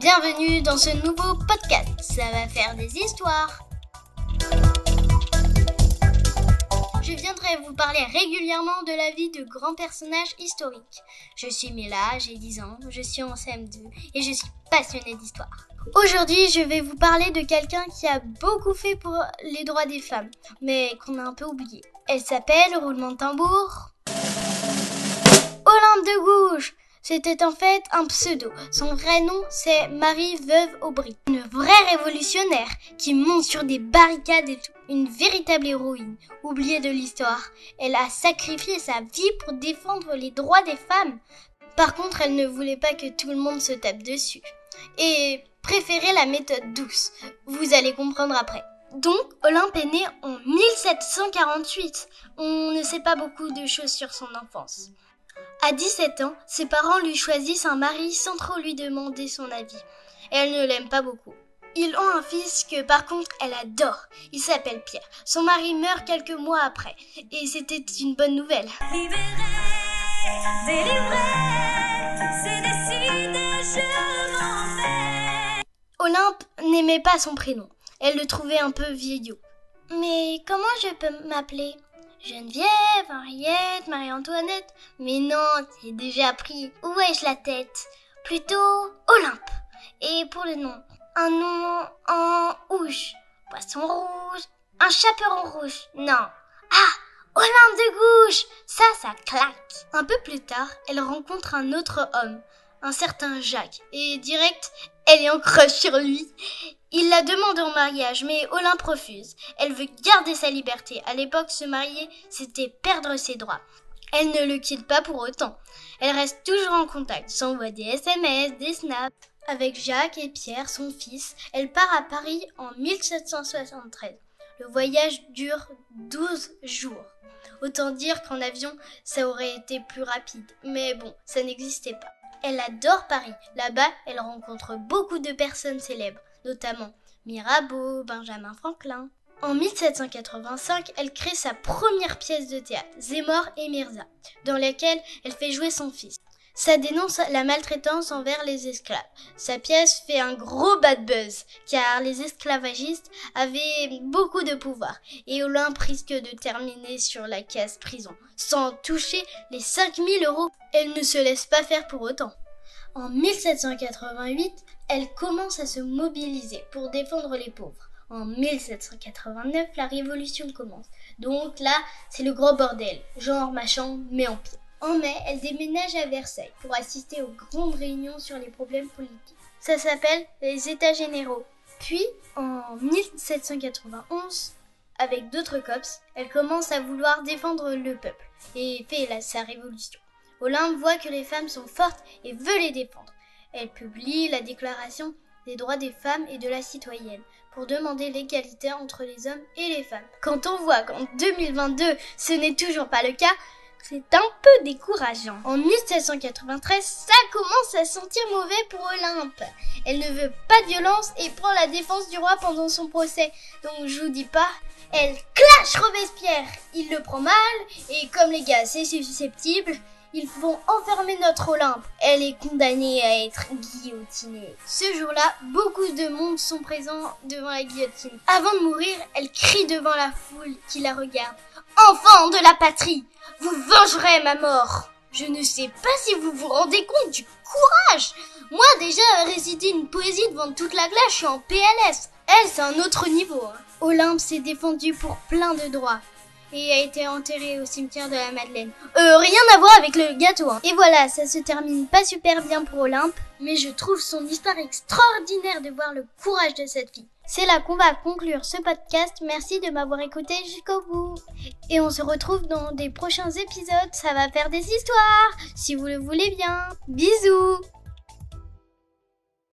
bienvenue dans ce nouveau podcast. Ça va faire des histoires. Je viendrai vous parler régulièrement de la vie de grands personnages historiques. Je suis Mila, j'ai 10 ans, je suis en CM2 et je suis passionnée d'histoire. Aujourd'hui, je vais vous parler de quelqu'un qui a beaucoup fait pour les droits des femmes, mais qu'on a un peu oublié. Elle s'appelle, roulement de tambour, Olympe de Gouges. C'était en fait un pseudo. Son vrai nom, c'est Marie Veuve Aubry. Une vraie révolutionnaire qui monte sur des barricades et tout. Une véritable héroïne, oubliée de l'histoire. Elle a sacrifié sa vie pour défendre les droits des femmes. Par contre, elle ne voulait pas que tout le monde se tape dessus. Et préférait la méthode douce. Vous allez comprendre après. Donc, Olympe est née en 1748. On ne sait pas beaucoup de choses sur son enfance. À 17 ans, ses parents lui choisissent un mari sans trop lui demander son avis. elle ne l'aime pas beaucoup. Ils ont un fils que par contre elle adore. Il s'appelle Pierre. Son mari meurt quelques mois après. Et c'était une bonne nouvelle. Olympe n'aimait pas son prénom. Elle le trouvait un peu vieillot. Mais comment je peux m'appeler? Geneviève, Henriette, Marie-Antoinette. Mais non, c'est déjà pris. Où ai-je la tête Plutôt Olympe. Et pour le nom, un nom en rouge. Poisson rouge. Un chaperon rouge. Non. Ah Olympe de gauche Ça, ça claque Un peu plus tard, elle rencontre un autre homme, un certain Jacques, et direct, elle est en sur lui. Il la demande en mariage, mais Olympe refuse. Elle veut garder sa liberté. À l'époque, se marier, c'était perdre ses droits. Elle ne le quitte pas pour autant. Elle reste toujours en contact, s'envoie des SMS, des snaps. Avec Jacques et Pierre, son fils, elle part à Paris en 1773. Le voyage dure 12 jours. Autant dire qu'en avion, ça aurait été plus rapide. Mais bon, ça n'existait pas. Elle adore Paris. Là-bas, elle rencontre beaucoup de personnes célèbres notamment Mirabeau, Benjamin Franklin. En 1785, elle crée sa première pièce de théâtre, Zemmour et Mirza, dans laquelle elle fait jouer son fils. Ça dénonce la maltraitance envers les esclaves. Sa pièce fait un gros bad buzz, car les esclavagistes avaient beaucoup de pouvoir, et Olympe risque de terminer sur la case prison, sans toucher les 5000 euros. Elle ne se laisse pas faire pour autant. En 1788, elle commence à se mobiliser pour défendre les pauvres. En 1789, la révolution commence. Donc là, c'est le gros bordel. Genre machin, mais en pire. En mai, elle déménage à Versailles pour assister aux grandes réunions sur les problèmes politiques. Ça s'appelle les États généraux. Puis, en 1791, avec d'autres cops, elle commence à vouloir défendre le peuple et fait sa révolution. Olympe voit que les femmes sont fortes et veut les défendre. Elle publie la Déclaration des droits des femmes et de la citoyenne pour demander l'égalité entre les hommes et les femmes. Quand on voit qu'en 2022 ce n'est toujours pas le cas, c'est un peu décourageant. En 1793, ça commence à sentir mauvais pour Olympe. Elle ne veut pas de violence et prend la défense du roi pendant son procès. Donc je vous dis pas, elle clash Robespierre. Il le prend mal et comme les gars c'est susceptible, ils vont enfermer notre Olympe. Elle est condamnée à être guillotinée. Ce jour-là, beaucoup de monde sont présents devant la guillotine. Avant de mourir, elle crie devant la foule qui la regarde. Enfant de la patrie, vous vengerez ma mort. Je ne sais pas si vous vous rendez compte du courage. Moi déjà, réciter une poésie devant toute la classe, je suis en PLS. Elle, c'est un autre niveau. Hein. Olympe s'est défendue pour plein de droits et a été enterré au cimetière de la Madeleine. Euh, rien à voir avec le gâteau. Hein. Et voilà, ça se termine pas super bien pour Olympe, mais je trouve son histoire extraordinaire de voir le courage de cette fille. C'est là qu'on va conclure ce podcast. Merci de m'avoir écouté jusqu'au bout. Et on se retrouve dans des prochains épisodes. Ça va faire des histoires, si vous le voulez bien. Bisous